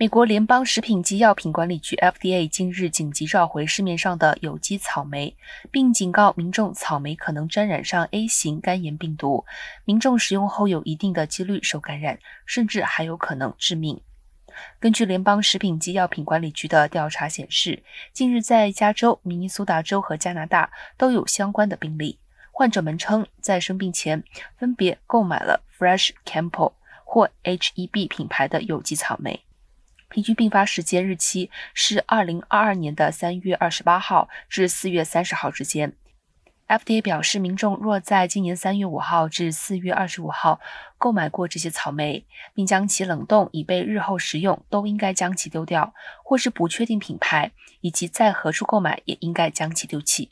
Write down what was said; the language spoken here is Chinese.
美国联邦食品及药品管理局 （FDA） 近日紧急召回市面上的有机草莓，并警告民众，草莓可能沾染上 A 型肝炎病毒，民众食用后有一定的几率受感染，甚至还有可能致命。根据联邦食品及药品管理局的调查显示，近日在加州、明尼苏达州和加拿大都有相关的病例。患者们称，在生病前分别购买了 Fresh Campo 或 HEB 品牌的有机草莓。平均并发时间日期是二零二二年的三月二十八号至四月三十号之间。FDA 表示，民众若在今年三月五号至四月二十五号购买过这些草莓，并将其冷冻以备日后食用，都应该将其丢掉；或是不确定品牌以及在何处购买，也应该将其丢弃。